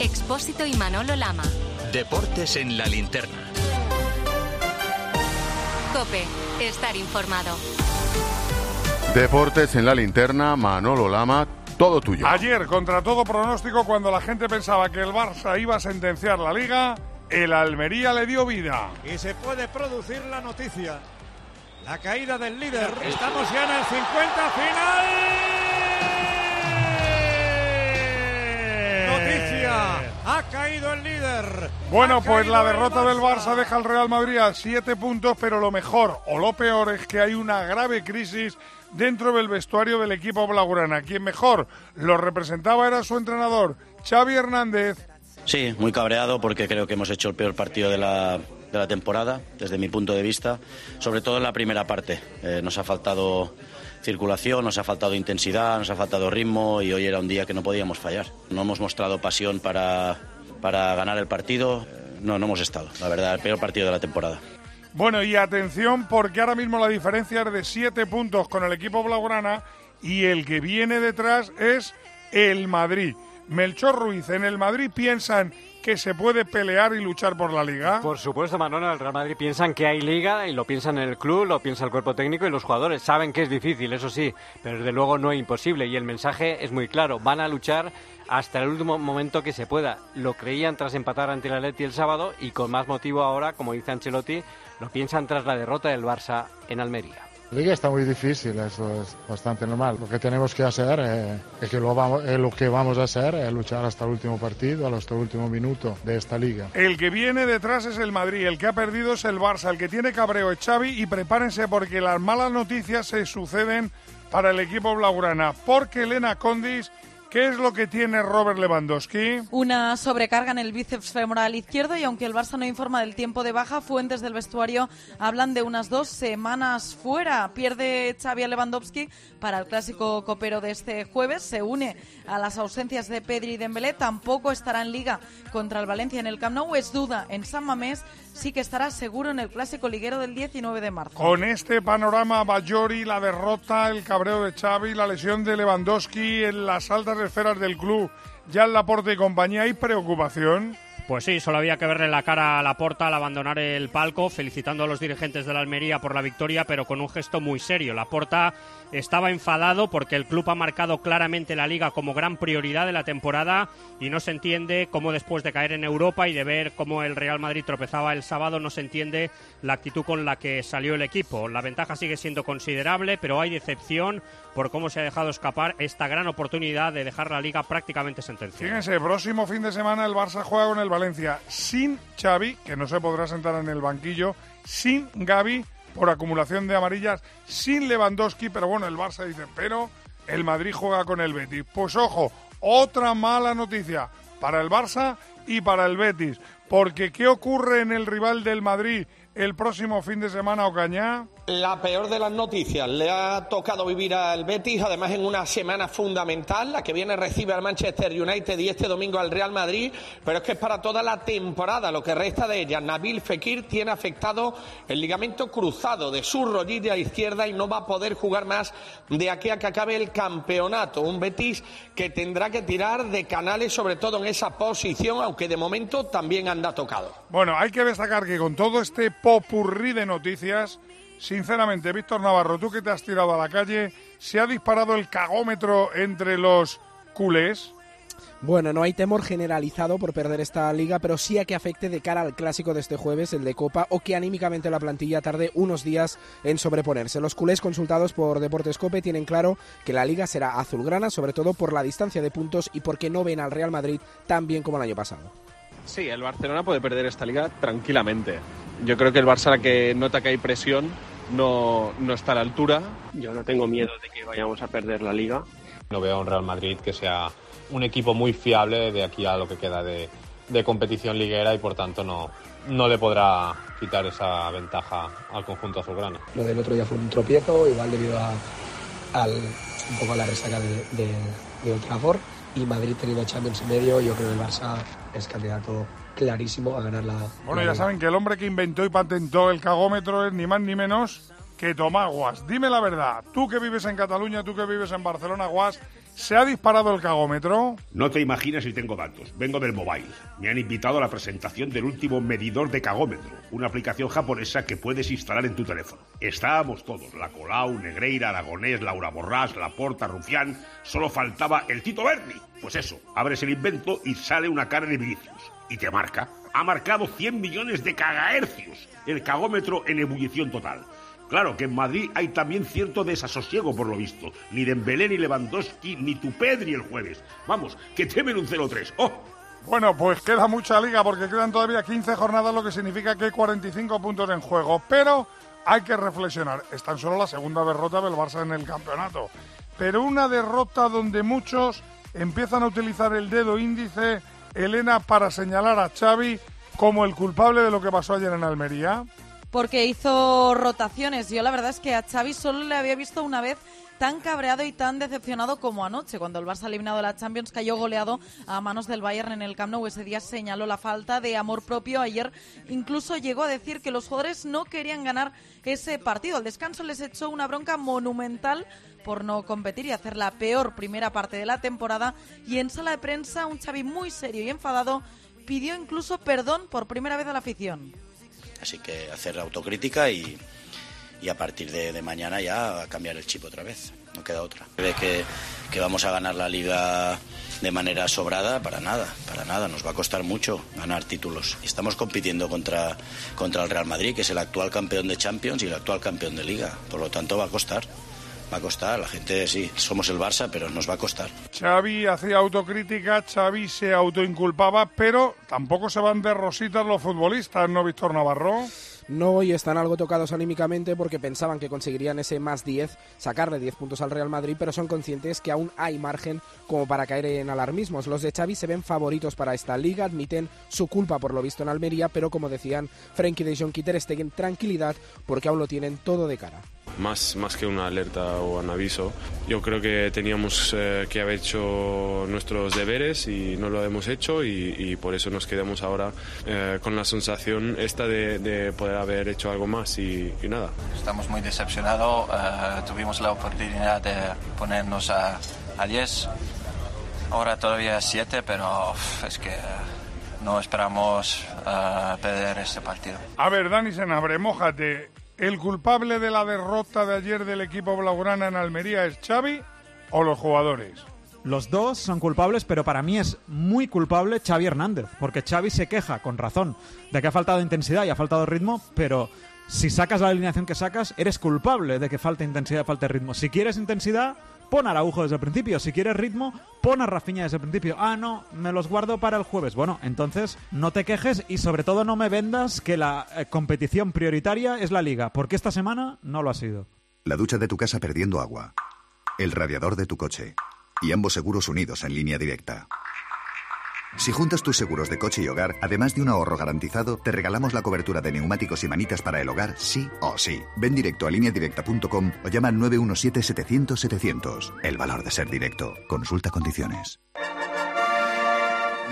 Expósito y Manolo Lama. Deportes en la linterna. Cope, estar informado. Deportes en la linterna, Manolo Lama, todo tuyo. Ayer, contra todo pronóstico, cuando la gente pensaba que el Barça iba a sentenciar la liga, el Almería le dio vida. Y se puede producir la noticia. La caída del líder. Estamos ya en el 50 final. Ha caído el líder. Bueno, Ha pues la derrota del Barça deja al Real Madrid a siete puntos, pero lo mejor o lo peor es que hay una grave crisis dentro del vestuario del equipo blaugrana. Quien mejor lo representaba era su entrenador, Xavi Hernández. Sí, muy cabreado porque creo que hemos hecho el peor partido de la, de la temporada, desde mi punto de vista, sobre todo en la primera parte. Eh, nos ha faltado circulación, nos ha faltado intensidad, nos ha faltado ritmo y hoy era un día que no podíamos fallar. No hemos mostrado pasión para, para ganar el partido, Eh, no, no hemos estado, la verdad, el peor partido de la temporada. Bueno, y atención porque ahora mismo la diferencia es de siete puntos con el equipo blaugrana y el que viene detrás es el Madrid. Melchor Ruiz, en el Madrid piensan que se puede pelear y luchar por la liga. Por supuesto, Manolo, el Real Madrid piensan que hay liga y lo piensan en el club, lo piensa el cuerpo técnico y los jugadores. Saben que es difícil, eso sí, pero desde luego no es imposible y el mensaje es muy claro. Van a luchar hasta el último momento que se pueda. Lo creían tras empatar ante el Atleti el sábado y con más motivo ahora, como dice Ancelotti, lo piensan tras la derrota del Barça en Almería. Liga está muy difícil, eso es bastante normal. Lo que tenemos que hacer eh, es que lo, vamos, es lo que vamos a hacer es luchar hasta el último partido, hasta el último minuto de esta liga. El que viene detrás es el Madrid, el que ha perdido es el Barça, el que tiene cabreo es Xavi y prepárense porque las malas noticias se suceden para el equipo blaugrana. Porque Elena Condis, ¿qué es lo que tiene Robert Lewandowski? Una sobrecarga en el bíceps femoral izquierdo y aunque el Barça no informa del tiempo de baja, fuentes del vestuario hablan de unas dos semanas fuera. Pierde Xavi Lewandowski para el clásico copero de este jueves. Se une a las ausencias de Pedri y Dembélé. Tampoco estará en liga contra el Valencia en el Camp Nou. Es duda en San Mamés. Sí que estará seguro en el clásico liguero del 19 de marzo. Con este panorama, Bayori, la derrota, el cabreo de Xavi, la lesión de Lewandowski en las altas esferas del club, ya en Laporte y compañía, ¿hay preocupación? Pues sí, solo había que verle la cara a la porta al abandonar el palco, felicitando a los dirigentes de la Almería por la victoria, pero con un gesto muy serio. La porta estaba enfadado porque el club ha marcado claramente la liga como gran prioridad de la temporada y no se entiende cómo después de caer en Europa y de ver cómo el Real Madrid tropezaba el sábado, no se entiende la actitud con la que salió el equipo. La ventaja sigue siendo considerable, pero hay decepción por cómo se ha dejado escapar esta gran oportunidad de dejar la liga prácticamente sentenciada. Fíjense, próximo fin de semana el Barça juega con el Valencia sin Xavi, que no se podrá sentar en el banquillo, sin Gaby por acumulación de amarillas, sin Lewandowski, pero bueno, el Barça dice, pero el Madrid juega con el Betis. Pues ojo, otra mala noticia para el Barça y para el Betis, porque ¿qué ocurre en el rival del Madrid el próximo fin de semana, Ocañá? La peor de las noticias. Le ha tocado vivir al Betis, además en una semana fundamental. La que viene recibe al Manchester United y este domingo al Real Madrid. Pero es que es para toda la temporada, lo que resta de ella. Nabil Fekir tiene afectado el ligamento cruzado de su rodilla izquierda y no va a poder jugar más de aquí a que acabe el campeonato. Un Betis que tendrá que tirar de canales, sobre todo en esa posición, aunque de momento también anda tocado. Bueno, hay que destacar que con todo este popurrí de noticias, sinceramente, Víctor Navarro, tú que te has tirado a la calle, ¿se ha disparado el cagómetro entre los culés? Bueno, no hay temor generalizado por perder esta liga, pero sí a que afecte de cara al clásico de este jueves, el de Copa, o que anímicamente la plantilla tarde unos días en sobreponerse. Los culés consultados por Deportes Cope tienen claro que la liga será azulgrana, sobre todo por la distancia de puntos y porque no ven al Real Madrid tan bien como el año pasado. Sí, el Barcelona puede perder esta liga tranquilamente. Yo creo que el Barça, la que nota que hay presión, no, no está a la altura. Yo no tengo miedo de que vayamos a perder la liga. No veo a un Real Madrid que sea un equipo muy fiable de aquí a lo que queda de, de competición liguera y por tanto no, no le podrá quitar esa ventaja al conjunto azulgrana. Lo del otro día fue un tropiezo, igual debido a, al, un poco a la resaca de, de, de Old Trafford y Madrid teniendo Champions en medio, yo creo que el Barça es candidato clarísimo a ganar la. Bueno, la ya saben que el hombre que inventó y patentó el cagómetro es ni más ni menos que Tomás Guas. Dime la verdad, tú que vives en Cataluña, tú que vives en Barcelona, Guas, ¿Se ha disparado el cagómetro? No te imaginas si tengo datos. Vengo del mobile. Me han invitado a la presentación del último medidor de cagómetro, una aplicación japonesa que puedes instalar en tu teléfono. Estábamos todos, la Colau, Negreira, Aragonés, Laura Borrás, Laporta, Rufián. Solo faltaba el Tito Berni. Pues eso, abres el invento y sale una cara de Vinicius. Y te marca. Ha marcado 100 millones de cagahercios. El cagómetro en ebullición total. Claro que en Madrid hay también cierto desasosiego por lo visto. Ni Dembélé, ni Lewandowski, ni tu Pedri el jueves. Vamos, que temen un 0-3. ¡Oh! Bueno, pues queda mucha liga porque quedan todavía 15 jornadas, lo que significa que hay 45 puntos en juego. Pero hay que reflexionar. Es tan solo la segunda derrota del Barça en el campeonato. Pero una derrota donde muchos empiezan a utilizar el dedo índice, Elena, para señalar a Xavi como el culpable de lo que pasó ayer en Almería porque hizo rotaciones. Yo la verdad es que a Xavi solo le había visto una vez tan cabreado y tan decepcionado como anoche, cuando el Barça eliminado de la Champions cayó goleado a manos del Bayern en el Camp Nou. Ese día señaló la falta de amor propio. Ayer incluso llegó a decir que los jugadores no querían ganar ese partido. Al descanso les echó una bronca monumental por no competir y hacer la peor primera parte de la temporada. Y en sala de prensa, un Xavi muy serio y enfadado pidió incluso perdón por primera vez a la afición. Así que hacer autocrítica y, y a partir de, mañana ya cambiar el chip otra vez. No queda otra. ¿Cree que, que vamos a ganar la liga de manera sobrada? Para nada, para nada. Nos va a costar mucho ganar títulos. Estamos compitiendo contra, contra el Real Madrid, que es el actual campeón de Champions y el actual campeón de liga. Por lo tanto, va a costar va a costar. La gente sí, somos el Barça, pero nos va a costar. Xavi hacía autocrítica, Xavi se autoinculpaba, pero tampoco se van de rositas los futbolistas, ¿no, Víctor Navarro? No, y están algo tocados anímicamente porque pensaban que conseguirían ese más 10, sacarle 10 puntos al Real Madrid, pero son conscientes que aún hay margen como para caer en alarmismos. Los de Xavi se ven favoritos para esta liga, admiten su culpa por lo visto en Almería, pero como decían Frenkie de Jong Ter Stegen, tranquilidad porque aún lo tienen todo de cara más, más que una alerta o un aviso. Yo creo que teníamos eh, que haber hecho nuestros deberes y no lo hemos hecho y, por eso nos quedamos ahora eh, con la sensación esta de, poder haber hecho algo más y, nada. Estamos muy decepcionados, eh, tuvimos la oportunidad de ponernos a, a 10, ahora todavía 7, pero es que no esperamos perder este partido. A ver, Dani Senabre, mojate. ¿El culpable de la derrota de ayer del equipo blaugrana en Almería es Xavi o los jugadores? Los dos son culpables, pero para mí es muy culpable Xavi Hernández, porque Xavi se queja, con razón, de que ha faltado intensidad y ha faltado ritmo, pero si sacas la alineación que sacas, eres culpable de que falte intensidad falte ritmo. Si quieres intensidad, pon a Araujo desde el principio. Si quieres ritmo, pon a Rafinha desde el principio. Ah, no, me los guardo para el jueves. Bueno, entonces no te quejes y sobre todo no me vendas que la eh, competición prioritaria es la liga, porque esta semana no lo ha sido. La ducha de tu casa perdiendo agua. El radiador de tu coche. Y ambos seguros unidos en línea directa. Si juntas tus seguros de coche y hogar, además de un ahorro garantizado, te regalamos la cobertura de neumáticos y manitas para el hogar, sí o sí. Ven directo a lineadirecta.com o llama al 917-700-700. El valor de ser directo. Consulta condiciones.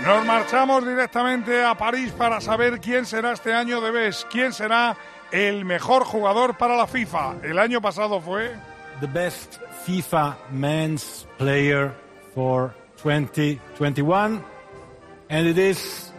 Nos marchamos directamente a París para saber quién será este año de BES, quién será el mejor jugador para la FIFA. El año pasado fue... The best FIFA men's player for 2021 And it is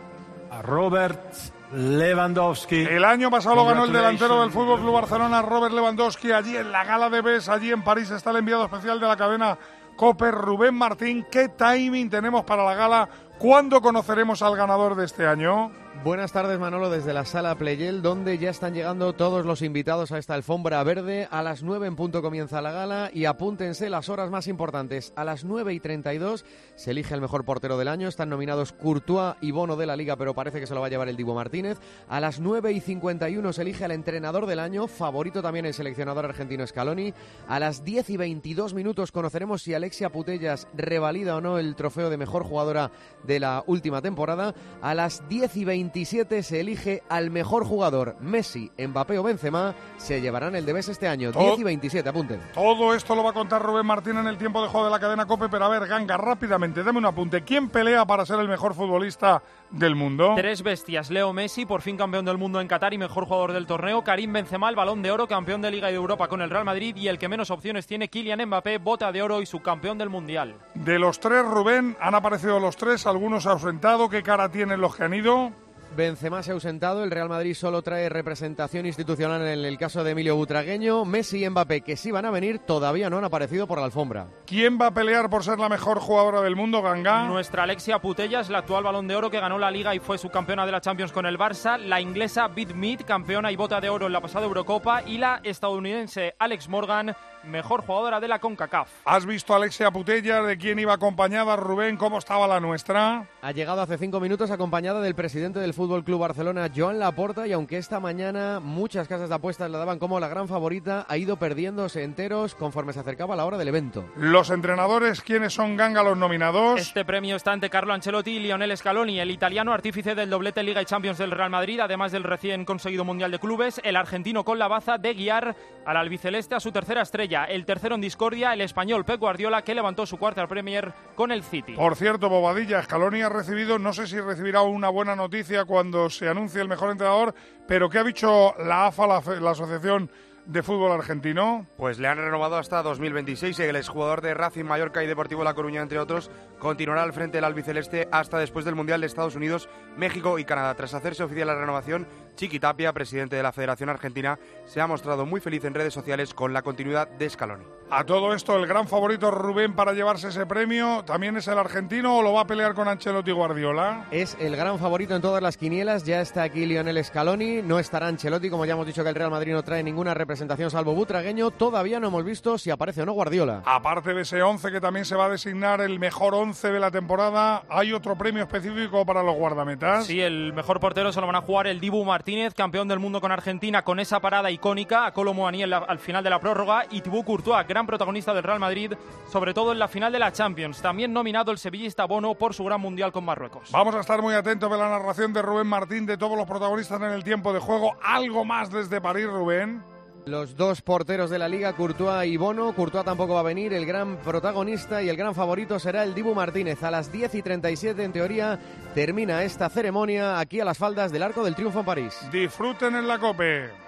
Robert Lewandowski. El año pasado lo ganó el delantero del Fútbol Club Barcelona, Robert Lewandowski, allí en la gala de BES, allí en París está el enviado especial de la cadena Copper, Rubén Martín. ¿Qué timing tenemos para la gala? ¿Cuándo conoceremos al ganador de este año? Buenas tardes Manolo desde la sala Playel donde ya están llegando todos los invitados a esta alfombra verde. A las 9 en punto comienza la gala y apúntense las horas más importantes. A las 9 y 32 se elige el mejor portero del año. Están nominados Courtois y Bono de la Liga pero parece que se lo va a llevar el Divo Martínez. A las 9 y 51 se elige al entrenador del año, favorito también el seleccionador argentino Scaloni. A las 10 y 22 minutos conoceremos si Alexia Putellas revalida o no el trofeo de mejor jugadora de la última temporada. A las 10 y 27 se elige al mejor jugador. Messi, Mbappé o Benzema se llevarán el Debes este año. Todo- 10 y 27, apunten. Todo esto lo va a contar Rubén Martín en el tiempo de juego de la cadena COPE, pero a ver, Ganga, rápidamente, dame un apunte. ¿Quién pelea para ser el mejor futbolista del mundo? Tres bestias. Leo Messi, por fin campeón del mundo en Qatar y mejor jugador del torneo. Karim Benzema, el balón de oro, campeón de Liga y de Europa con el Real Madrid. Y el que menos opciones tiene, Kylian Mbappé, bota de oro y subcampeón del mundial. De los tres, Rubén, han aparecido los tres, algunos ausentado. ¿Qué cara tienen los que han ido? Benzema se ha ausentado, el Real Madrid solo trae representación institucional en el caso de Emilio Butragueño. Messi y Mbappé, que sí van a venir, todavía no han aparecido por la alfombra. ¿Quién va a pelear por ser la mejor jugadora del mundo, Ganga? Nuestra Alexia Putellas, la actual balón de oro que ganó la Liga y fue subcampeona de la Champions con el Barça. La inglesa Bid Mead, campeona y bota de oro en la pasada Eurocopa. Y la estadounidense Alex Morgan, mejor jugadora de la CONCACAF. ¿Has visto a Alexia Putella? ¿De quién iba acompañada? Rubén, ¿cómo estaba la nuestra? Ha llegado hace cinco minutos acompañada del presidente del Fútbol Club Barcelona, Joan Laporta, y aunque esta mañana muchas casas de apuestas la daban como la gran favorita, ha ido perdiéndose enteros conforme se acercaba la hora del evento. Los entrenadores, ¿quiénes son Ganga los nominados? Este premio está ante Carlo Ancelotti y Lionel Scaloni, el italiano artífice del doblete Liga y Champions del Real Madrid, además del recién conseguido Mundial de Clubes, el argentino con la baza de guiar al albiceleste a su tercera estrella, el tercero en discordia, el español Pep Guardiola, que levantó su cuarta Premier con el City. Por cierto, Bobadilla, Scaloni ha recibido, no sé si recibirá una buena noticia cuando se anuncie el mejor entrenador, pero ¿qué ha dicho la AFA, la Asociación de Fútbol Argentino? Pues le han renovado hasta 2026 y el exjugador de Racing Mallorca y Deportivo La Coruña, entre otros, continuará al frente del albiceleste hasta después del Mundial de Estados Unidos, México y Canadá. Tras hacerse oficial la renovación, Chiqui Tapia, presidente de la Federación Argentina, se ha mostrado muy feliz en redes sociales con la continuidad de Scaloni. A todo esto, el gran favorito Rubén para llevarse ese premio, ¿también es el argentino o lo va a pelear con Ancelotti y Guardiola? Es el gran favorito en todas las quinielas. Ya está aquí Lionel Scaloni. No estará Ancelotti, como ya hemos dicho que el Real Madrid no trae ninguna representación salvo Butragueño. Todavía no hemos visto si aparece o no Guardiola. Aparte de ese 11 que también se va a designar el mejor 11 de la temporada, ¿hay otro premio específico para los guardametas? Sí, el mejor portero se lo van a jugar el Dibu Martínez, campeón del mundo con Argentina, con esa parada icónica a Colo la- al final de la prórroga, y Thibaut Courtois, gran protagonista del Real Madrid, sobre todo en la final de la Champions. También nominado el sevillista Bono por su gran mundial con Marruecos. Vamos a estar muy atentos de la narración de Rubén Martín de todos los protagonistas en el tiempo de juego. Algo más desde París, Rubén. Los dos porteros de la liga, Courtois y Bono. Courtois tampoco va a venir. El gran protagonista y el gran favorito será el Dibu Martínez. A las 10 y 37, en teoría, termina esta ceremonia aquí a las faldas del Arco del Triunfo en París. Disfruten en la COPE.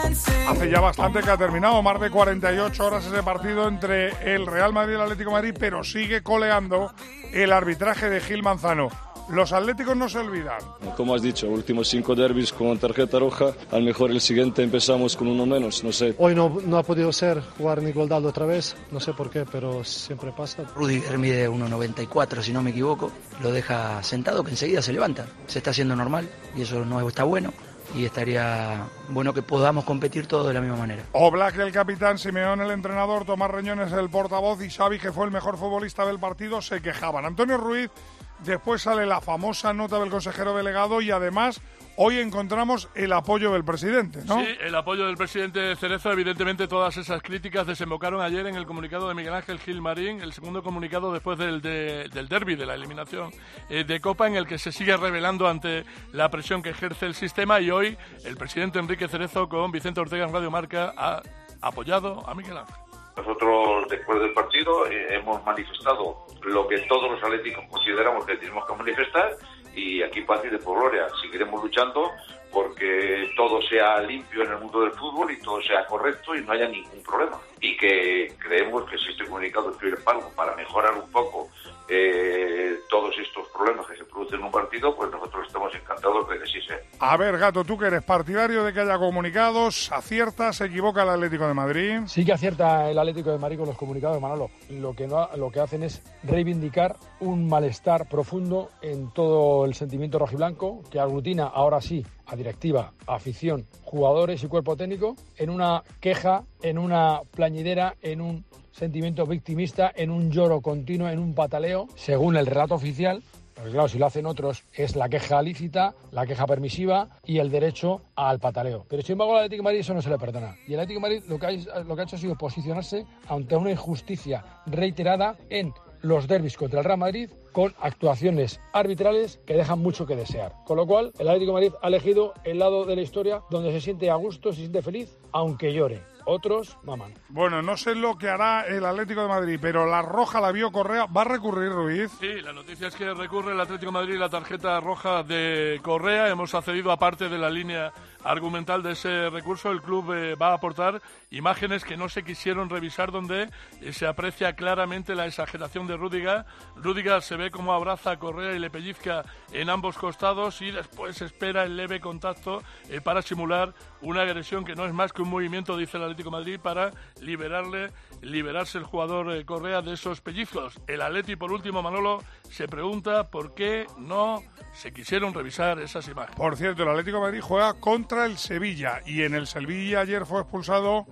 Hace ya bastante que ha terminado, más de 48 horas ese partido entre el Real Madrid y el Atlético de Madrid, pero sigue coleando el arbitraje de Gil Manzano. Los atléticos no se olvidan. Como has dicho, últimos cinco derbis con tarjeta roja, a lo mejor el siguiente empezamos con uno menos, no sé. Hoy no, no ha podido ser jugar ni Goldaldo otra vez, no sé por qué, pero siempre pasa. Rudiger mide 1,94 si no me equivoco, lo deja sentado que enseguida se levanta. Se está haciendo normal y eso no está bueno y estaría bueno que podamos competir todos de la misma manera. Oblak, el capitán, Simeón, el entrenador, Tomás Reñones, el portavoz y Xavi, que fue el mejor futbolista del partido, se quejaban. Antonio Ruiz, después sale la famosa nota del consejero delegado y además hoy encontramos el apoyo del presidente, ¿no? Sí, el apoyo del presidente Cerezo. Evidentemente, todas esas críticas desembocaron ayer en el comunicado de Miguel Ángel Gil Marín, el segundo comunicado después del, de- del derby, de la eliminación eh, de Copa, en el que se sigue revelando ante la presión que ejerce el sistema. Y hoy el presidente Enrique Cerezo con Vicente Ortega en Radio Marca ha apoyado a Miguel Ángel. Nosotros, después del partido, eh, hemos manifestado lo que todos los atléticos consideramos que tenemos que manifestar y aquí y de por gloria. Seguiremos luchando porque todo sea limpio en el mundo del fútbol y todo sea correcto y no haya ningún problema. Y que creemos que si este comunicado para algo, para mejorar un poco eh, todos estos problemas que se producen en un partido, pues nosotros estamos encantados de que sí sea. A ver, Gato, tú que eres partidario de que haya comunicados, acierta, se equivoca el Atlético de Madrid. Sí que acierta el Atlético de Madrid con los comunicados, Manolo. Lo que, no, lo que hacen es reivindicar un malestar profundo en todo el sentimiento rojiblanco que aglutina ahora sí a directiva, afición, jugadores y cuerpo técnico en una queja, en una plañidera, en un sentimiento victimista, en un lloro continuo, en un pataleo, según el relato oficial. Porque claro, si lo hacen otros es la queja lícita, la queja permisiva y el derecho al pataleo. Pero sin embargo al Atlético de Madrid eso no se le perdona. Y el Atlético de Madrid lo que, ha, lo que ha hecho ha sido posicionarse ante una injusticia reiterada en los derbis contra el Real Madrid con actuaciones arbitrales que dejan mucho que desear. Con lo cual, el Atlético de Madrid ha elegido el lado de la historia donde se siente a gusto, se siente feliz, aunque llore. Otros maman. Bueno, no sé lo que hará el Atlético de Madrid, pero la roja la vio Correa. ¿Va a recurrir Ruiz? Sí, la noticia es que recurre el Atlético de Madrid la tarjeta roja de Correa. Hemos accedido a parte de la línea argumental de ese recurso, el club eh, va a aportar imágenes que no se quisieron revisar donde eh, se aprecia claramente la exageración de Rúdiga. Rúdiga se ve como abraza a Correa y le pellizca en ambos costados y después espera el leve contacto eh, para simular una agresión que no es más que un movimiento, dice el Atlético Madrid, para liberarle, liberarse el jugador Correa de esos pellizcos. El Atleti, por último, Manolo, se pregunta por qué no se quisieron revisar esas imágenes. Por cierto, el Atlético Madrid juega contra el Sevilla y en el Sevilla ayer fue expulsado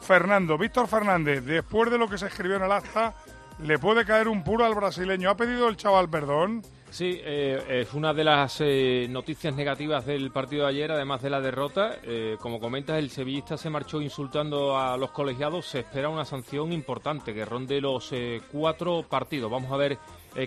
Fernando. Víctor Fernández, después de lo que se escribió en el acta, le puede caer un puro al brasileño. ¿Ha pedido el chaval perdón? Sí, eh, es una de las eh, noticias negativas del partido de ayer, además de la derrota. Eh, como comentas, el sevillista se marchó insultando a los colegiados. Se espera una sanción importante que ronde los cuatro partidos. Vamos a ver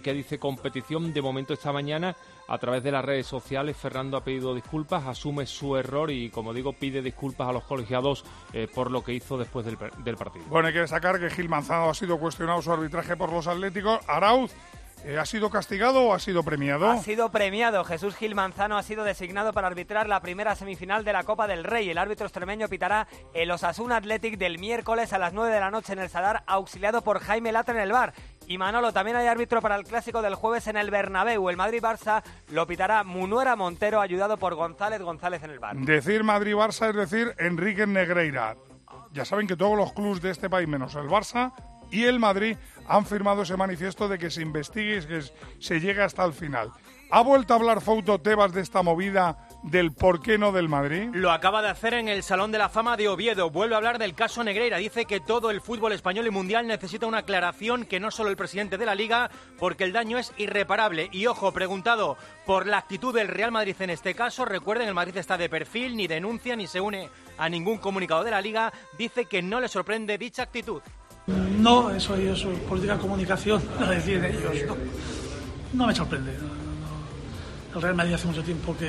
qué dice competición. De momento, esta mañana, a través de las redes sociales, Fernando ha pedido disculpas, asume su error y, como digo, pide disculpas a los colegiados por lo que hizo después del, del partido. Bueno, hay que destacar que Gil Manzano ha sido cuestionado su arbitraje por los Atléticos. Arauz eh, ¿Ha sido castigado o ha sido premiado? Ha sido premiado. Jesús Gil Manzano ha sido designado para arbitrar la primera semifinal de la Copa del Rey. El árbitro extremeño pitará el Osasuna Athletic del miércoles a las 9 de la noche en el Sadar, auxiliado por Jaime Lata en el bar. Y Manolo, también hay árbitro para el clásico del jueves en el Bernabéu. El Madrid-Barça lo pitará Munuera Montero, ayudado por González González en el bar. Decir Madrid-Barça es decir Enrique Negreira. Ya saben que todos los clubes de este país, menos el Barça, y el Madrid han firmado ese manifiesto de que se investigue y que se llegue hasta el final. ¿Ha vuelto a hablar Fouto Tebas de esta movida del por qué no del Madrid? Lo acaba de hacer en el Salón de la Fama de Oviedo. Vuelve a hablar del caso Negreira. Dice que todo el fútbol español y mundial necesita una aclaración que no solo el presidente de la liga, porque el daño es irreparable. Y ojo, preguntado por la actitud del Real Madrid en este caso, recuerden, el Madrid está de perfil, ni denuncia, ni se une a ningún comunicado de la liga. Dice que no le sorprende dicha actitud. No, eso es política de comunicación, lo deciden ellos. No, me sorprende. El Real Madrid hace mucho tiempo que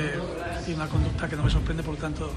tiene una conducta que no me sorprende, por lo tanto,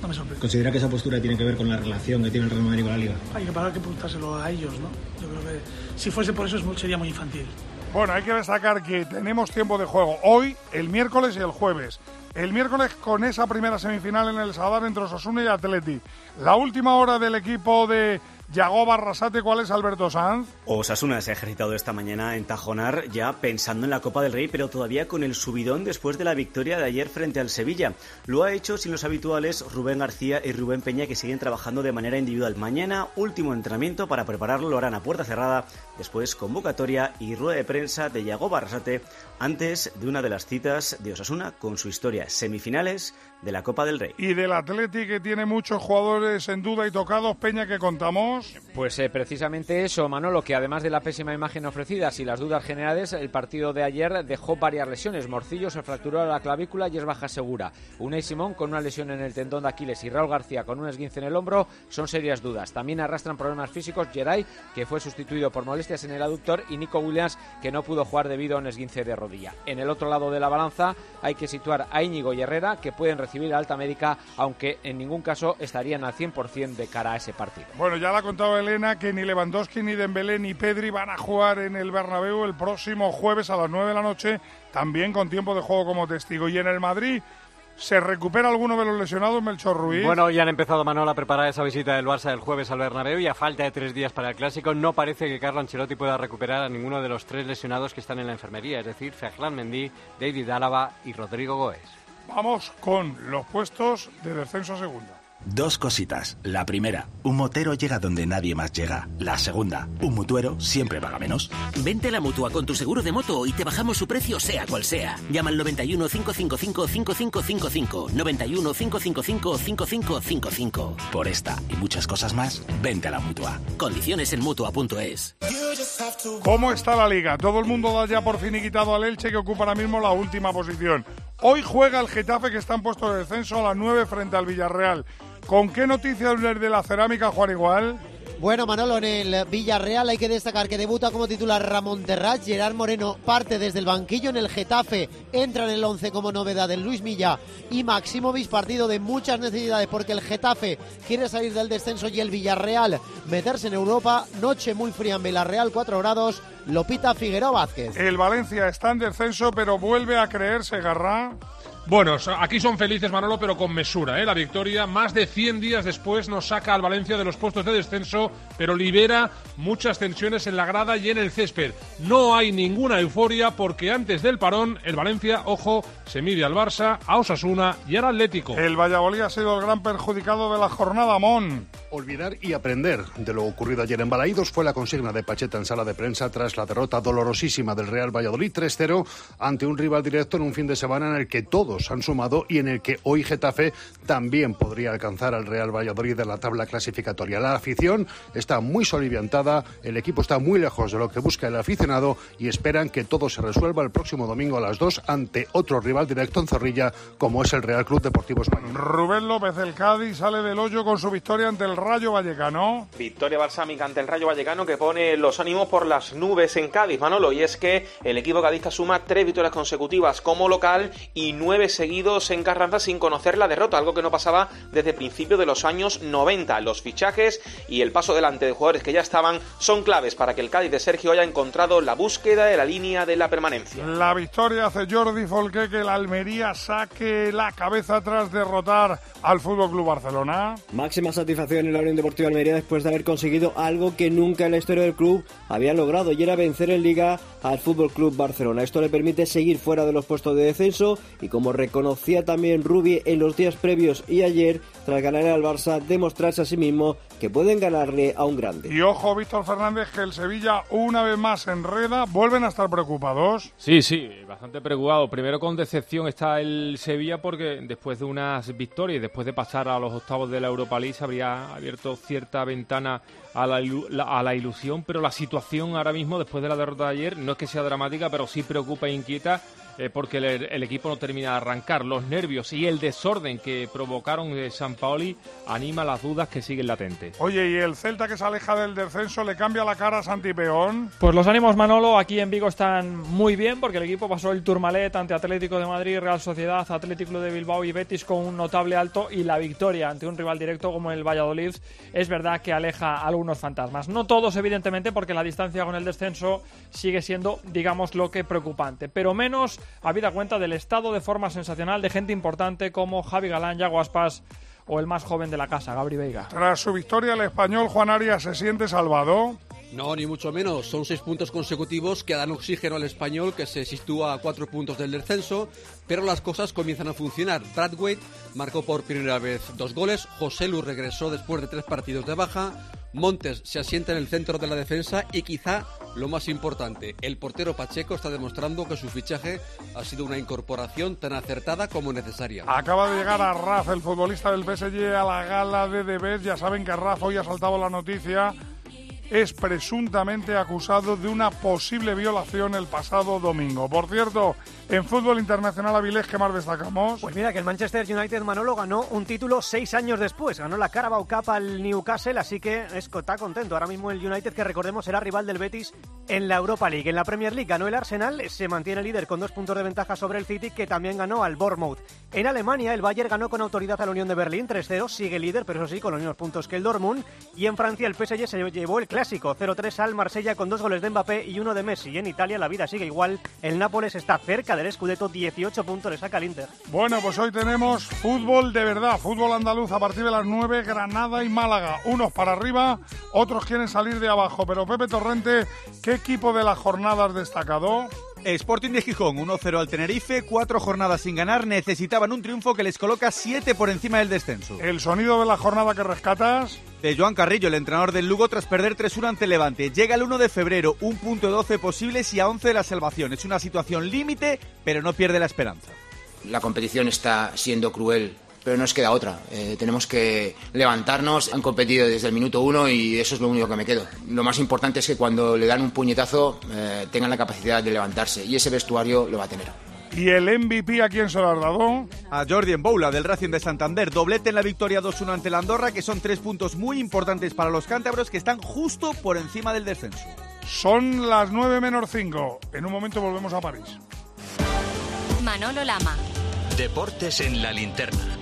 no me sorprende. ¿Considera que esa postura tiene que ver con la relación que tiene el Real Madrid con la Liga? Hay que parar que preguntárselo a ellos, ¿no? Yo creo que si fuese por eso sería muy infantil. Bueno, hay que destacar que tenemos tiempo de juego hoy, el miércoles y el jueves. El miércoles con esa primera semifinal en el Sadar entre Osasuna y Atleti. La última hora del equipo de Yago Barrasate, ¿cuál es Alberto Sanz? Osasuna se ha ejercitado esta mañana en Tajonar ya pensando en la Copa del Rey, pero todavía con el subidón después de la victoria de ayer frente al Sevilla. Lo ha hecho sin los habituales Rubén García y Rubén Peña que siguen trabajando de manera individual. Mañana último entrenamiento para prepararlo lo harán a puerta cerrada, después convocatoria y rueda de prensa de Yago Barrasate antes de una de las citas de Osasuna con su historia semifinales de la Copa del Rey. Y del Atleti que tiene muchos jugadores en duda y tocados, Peña, que contamos. Pues eh, precisamente eso, Manolo, que además de la pésima imagen ofrecida y las dudas generales, el partido de ayer dejó varias lesiones. Morcillo se fracturó la clavícula y es baja segura. Unai Simón con una lesión en el tendón de Aquiles y Raúl García con un esguince en el hombro son serias dudas. También arrastran problemas físicos Geray, que fue sustituido por molestias en el aductor, y Nico Williams, que no pudo jugar debido a un esguince de rodilla. En el otro lado de la balanza hay que situar a Íñigo y Herrera, que pueden recibir alta médica, aunque en ningún caso estarían al 100% de cara a ese partido. Bueno, ya le ha contado Elena que ni Lewandowski, ni Dembélé, ni Pedri van a jugar en el Bernabéu el próximo jueves a las 9 de la noche, también con tiempo de juego como testigo. Y en el Madrid... ¿Se recupera alguno de los lesionados, Melchor Ruiz? Bueno, ya han empezado Manuel a preparar esa visita del Barça el jueves al Bernabéu y a falta de tres días para el Clásico no parece que Carlo Ancelotti pueda recuperar a ninguno de los tres lesionados que están en la enfermería, es decir, Ferland Mendy, David Álava y Rodrigo Goes. Vamos con los puestos de descenso a segunda. Dos cositas. La primera, un motero llega donde nadie más llega. La segunda, un mutuero siempre paga menos. Vente a la mutua con tu seguro de moto y te bajamos su precio sea cual sea. Llama al 91 555 5555. 91 555 5555. Por esta y muchas cosas más, vente a la mutua. Condiciones en mutua.es. ¿Cómo está la liga? Todo el mundo da ya por fin y quitado al Elche que ocupa ahora mismo la última posición. Hoy juega el Getafe que está en puesto de descenso a las 9 frente al Villarreal. ¿Con qué noticias de la cerámica, Juan Igual? Bueno, Manolo, en el Villarreal hay que destacar que debuta como titular Ramón Terrat, Gerard Moreno parte desde el banquillo en el Getafe, entra en el 11 como novedad el Luis Milla y Maximovic, partido de muchas necesidades porque el Getafe quiere salir del descenso y el Villarreal meterse en Europa, noche muy fría en Villarreal, 4 grados, Lopita Figueroa Vázquez. El Valencia está en descenso pero vuelve a creerse, Garrá. Bueno, aquí son felices Manolo, pero con mesura. ¿eh? La victoria, más de 100 días después, nos saca al Valencia de los puestos de descenso, pero libera muchas tensiones en la grada y en el césped. No hay ninguna euforia porque antes del parón, el Valencia, ojo, se mide al Barça, a Osasuna y al Atlético. El Valladolid ha sido el gran perjudicado de la jornada, Mon. Olvidar y aprender de lo ocurrido ayer en Balaídos fue la consigna de Pacheta en sala de prensa tras la derrota dolorosísima del Real Valladolid 3-0 ante un rival directo en un fin de semana en el que todos han sumado y en el que hoy Getafe también podría alcanzar al Real Valladolid de la tabla clasificatoria. La afición está muy soliviantada, el equipo está muy lejos de lo que busca el aficionado y esperan que todo se resuelva el próximo domingo a las 2 ante otro rival directo en Zorrilla como es el Real Club Deportivo Español. Rubén López, el Cádiz, sale del hoyo con su victoria ante el Rayo Vallecano. Victoria balsámica ante el Rayo Vallecano que pone los ánimos por las nubes en Cádiz, Manolo. Y es que el equipo cadista suma tres victorias consecutivas como local y nueve seguidos en Carranza sin conocer la derrota, algo que no pasaba desde principios de los años 90. Los fichajes y el paso delante de jugadores que ya estaban son claves para que el Cádiz de Sergio haya encontrado la búsqueda de la línea de la permanencia. La victoria hace Jordi Folque que el Almería saque la cabeza tras derrotar al Fútbol Club Barcelona. Máxima satisfacción en la Unión Deportiva Almería después de haber conseguido algo que nunca en la historia del club había logrado y era vencer en Liga al Fútbol Club Barcelona. Esto le permite seguir fuera de los puestos de descenso y como reconocía también Rubi en los días previos y ayer, tras ganar al Barça, demostrarse a sí mismo que pueden ganarle a un grande. Y ojo, Víctor Fernández, que el Sevilla una vez más enreda, vuelven a estar preocupados. Sí, sí, bastante preocupado. Primero con decepción está el Sevilla porque después de unas victorias y después de pasar a los octavos de la Europa League se habría abierto cierta ventana a la, a la ilusión, pero la situación ahora mismo, después de la derrota de ayer, no es que sea dramática, pero sí preocupa e inquieta eh, porque el, el, equipo no termina de arrancar. Los nervios y el desorden que provocaron eh, San Paoli anima las dudas que siguen latentes. Oye, ¿y el Celta que se aleja del descenso le cambia la cara a Santipeón? Pues los ánimos, Manolo, aquí en Vigo están muy bien porque el equipo pasó el Tourmalet ante Atlético de Madrid, Real Sociedad, Atlético de Bilbao y Betis con un notable alto y la victoria ante un rival directo como el Valladolid es verdad que aleja algunos fantasmas. No todos, evidentemente, porque la distancia con el descenso sigue siendo, digamos, lo que preocupante, pero menos habida cuenta del estado de forma sensacional de gente importante como Javi Galán, Yago Aspas o el más joven de la casa, Gabri Veiga. Tras su victoria, el español Juan Arias se siente salvado. No, ni mucho menos. Son seis puntos consecutivos que dan oxígeno al español, que se sitúa a cuatro puntos del descenso, pero las cosas comienzan a funcionar. Bradwaite marcó por primera vez dos goles, José Lu regresó después de tres partidos de baja, Montes se asienta en el centro de la defensa y quizá lo más importante, el portero Pacheco está demostrando que su fichaje ha sido una incorporación tan acertada como necesaria. Acaba de llegar a Raf, el futbolista del PSG, a la gala de Debes. Ya saben que Raf hoy ha saltado la noticia es presuntamente acusado de una posible violación el pasado domingo. Por cierto, en fútbol internacional Avilés, ¿qué más destacamos? Pues mira, que el Manchester United Manolo ganó un título seis años después. Ganó la Carabao Cup al Newcastle, así que está contento. Ahora mismo el United, que recordemos será rival del Betis en la Europa League. En la Premier League ganó el Arsenal, se mantiene líder con dos puntos de ventaja sobre el City, que también ganó al Bournemouth. En Alemania, el Bayern ganó con autoridad a la Unión de Berlín 3-0, sigue líder, pero eso sí, con los mismos puntos que el Dortmund. Y en Francia, el PSG se llevó el clásico 0-3 al Marsella con dos goles de Mbappé y uno de Messi. En Italia la vida sigue igual. El Nápoles está cerca del Scudetto, 18 puntos le saca el Inter. Bueno, pues hoy tenemos fútbol de verdad, fútbol andaluz a partir de las 9, Granada y Málaga. Unos para arriba, otros quieren salir de abajo. Pero Pepe Torrente, ¿qué equipo de la jornada has destacado? Sporting de Gijón 1-0 al Tenerife, cuatro jornadas sin ganar, necesitaban un triunfo que les coloca siete por encima del descenso. El sonido de la jornada que rescatas. De Joan Carrillo, el entrenador del Lugo, tras perder 3-1 ante Levante. Llega el 1 de febrero, un punto 12 posibles y a 11 de la salvación. Es una situación límite, pero no pierde la esperanza. La competición está siendo cruel pero no nos queda otra. Eh, tenemos que levantarnos. Han competido desde el minuto uno y eso es lo único que me quedo. Lo más importante es que cuando le dan un puñetazo eh, tengan la capacidad de levantarse y ese vestuario lo va a tener. ¿Y el MVP a quién se lo has dado? A Jordi Boula del Racing de Santander. Doblete en la victoria 2-1 ante la Andorra, que son tres puntos muy importantes para los cántabros que están justo por encima del descenso. Son las 9 menos 5. En un momento volvemos a París. Manolo Lama. Deportes en la linterna.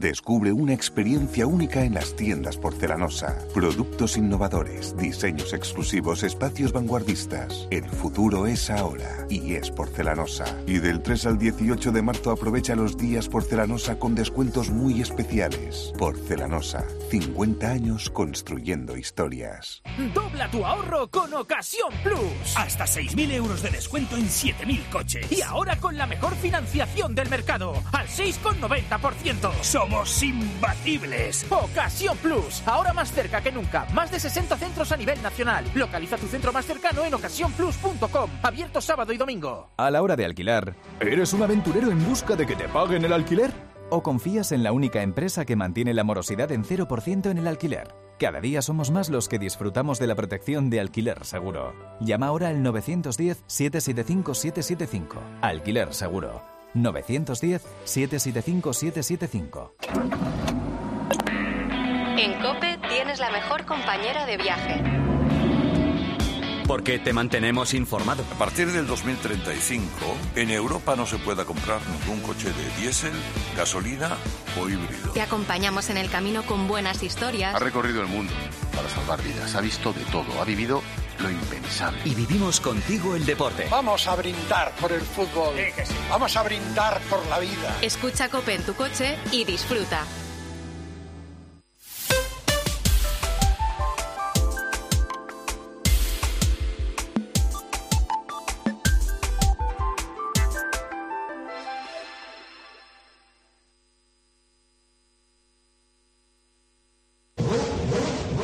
Descubre una experiencia única en las tiendas porcelanosa. Productos innovadores, diseños exclusivos, espacios vanguardistas. El futuro es ahora y es porcelanosa. Y del 3 al 18 de marzo aprovecha los días porcelanosa con descuentos muy especiales. Porcelanosa, 50 años construyendo historias. Dobla tu ahorro con Ocasión Plus. Hasta 6.000 euros de descuento en 7.000 coches. Y ahora con la mejor financiación del mercado, al 6,90%. Somos imbatibles. Ocasión Plus, ahora más cerca que nunca. Más de 60 centros a nivel nacional. Localiza tu centro más cercano en ocasiónplus.com. Abierto sábado y domingo. A la hora de alquilar, ¿eres un aventurero en busca de que te paguen el alquiler? ¿O confías en la única empresa que mantiene la morosidad en 0% en el alquiler? Cada día somos más los que disfrutamos de la protección de alquiler seguro. Llama ahora al 910-775-775. Alquiler seguro. 910-775-775. En Cope tienes la mejor compañera de viaje. Porque te mantenemos informado. A partir del 2035, en Europa no se pueda comprar ningún coche de diésel, gasolina o híbrido. Te acompañamos en el camino con buenas historias. Ha recorrido el mundo para salvar vidas, ha visto de todo, ha vivido lo impensable. Y vivimos contigo el deporte. Vamos a brindar por el fútbol. Vamos a brindar por la vida. Escucha Cope en tu coche y disfruta.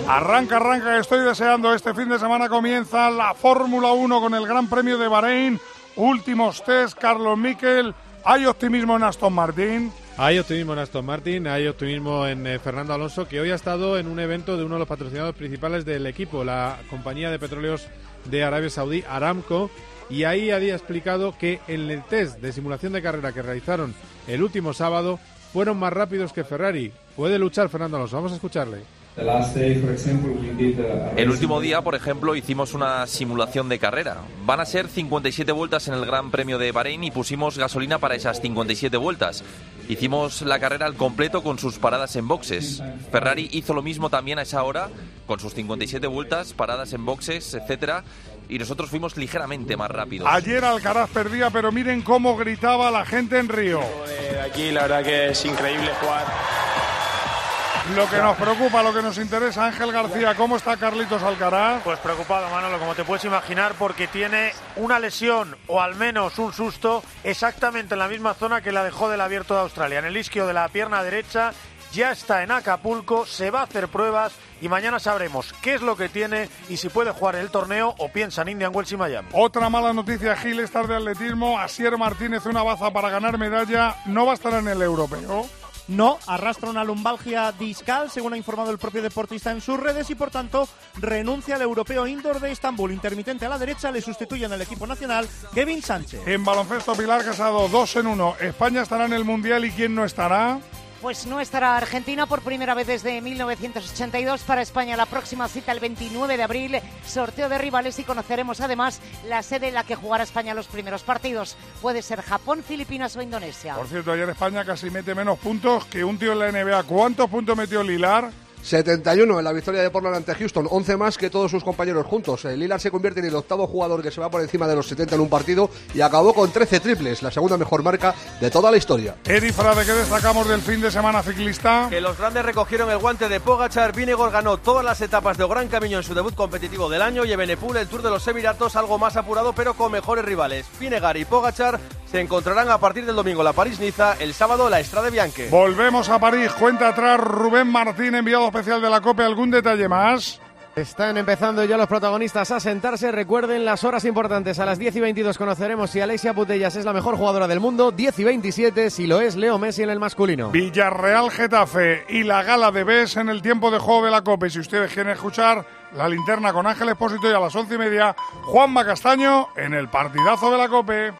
Arranca, arranca, estoy deseando. Este fin de semana comienza la Fórmula 1 con el Gran Premio de Bahrein. Últimos test, Carlos Miquel. ¿Hay optimismo en Aston Martin? Hay optimismo en Aston Martin, hay optimismo en eh, Fernando Alonso, que hoy ha estado en un evento de uno de los patrocinadores principales del equipo, la compañía de petróleos de Arabia Saudí, Aramco, y ahí había explicado que en el test de simulación de carrera que realizaron el último sábado fueron más rápidos que Ferrari. Puede luchar Fernando Alonso, vamos a escucharle. El último día, por ejemplo, hicimos una simulación de carrera. Van a ser 57 vueltas en el Gran Premio de Bahrein y pusimos gasolina para esas 57 vueltas. Hicimos la carrera al completo con sus paradas en boxes. Ferrari hizo lo mismo también a esa hora, con sus 57 vueltas, paradas en boxes, etcétera, y nosotros fuimos ligeramente más rápidos. Ayer Alcaraz perdía, pero miren cómo gritaba la gente en Río. Aquí la verdad que es increíble jugar. Lo que nos preocupa, lo que nos interesa, Ángel García, ¿cómo está Carlitos Alcaraz? Pues preocupado, Manolo, como te puedes imaginar, porque tiene una lesión o al menos un susto exactamente en la misma zona que la dejó del abierto de Australia, en el isquio de la pierna derecha. Ya está en Acapulco, se va a hacer pruebas y mañana sabremos qué es lo que tiene y si puede jugar el torneo o piensa en Indian Wells y Miami. Otra mala noticia, Gil, estar de atletismo. Asier Martínez, una baza para ganar medalla, no va a estar en el europeo. No, arrastra una lumbalgia discal, según ha informado el propio deportista en sus redes, y por tanto renuncia al europeo indoor de Estambul. Intermitente a la derecha, le sustituye en el equipo nacional Kevin Sánchez. En baloncesto, Pilar Casado, dos en uno. España estará en el Mundial y quién no estará. Pues no estará Argentina por primera vez desde 1982 para España. La próxima cita el 29 de abril, sorteo de rivales y conoceremos además la sede en la que jugará España los primeros partidos. Puede ser Japón, Filipinas o Indonesia. Por cierto, ayer España casi mete menos puntos que un tío en la NBA. ¿Cuántos puntos metió Lilar? 71 en la victoria de Portland ante Houston, 11 más que todos sus compañeros juntos. El Lillard se convierte en el octavo jugador que se va por encima de los 70 en un partido y acabó con 13 triples, la segunda mejor marca de toda la historia. Eri Frade, ¿qué destacamos del fin de semana ciclista? Que los grandes recogieron el guante de Pogachar. Vinegor ganó todas las etapas de Gran Camino en su debut competitivo del año y Ebenepul el Tour de los Emiratos algo más apurado pero con mejores rivales. Vinegar y Pogachar se encontrarán a partir del domingo la París-Niza, el sábado la Estrada Bianche. Volvemos a París, cuenta atrás Rubén Martín, enviado especial de la COPE. ¿Algún detalle más? Están empezando ya los protagonistas a sentarse. Recuerden las horas importantes. A las 10 y 22 conoceremos si Alexia Putellas es la mejor jugadora del mundo. 10 y 27 si lo es Leo Messi en el masculino. Villarreal Getafe y la gala de BES en el tiempo de juego de la COPE. Si ustedes quieren escuchar la linterna con Ángel Expósito y a las once y media Juanma Castaño en el partidazo de la COPE.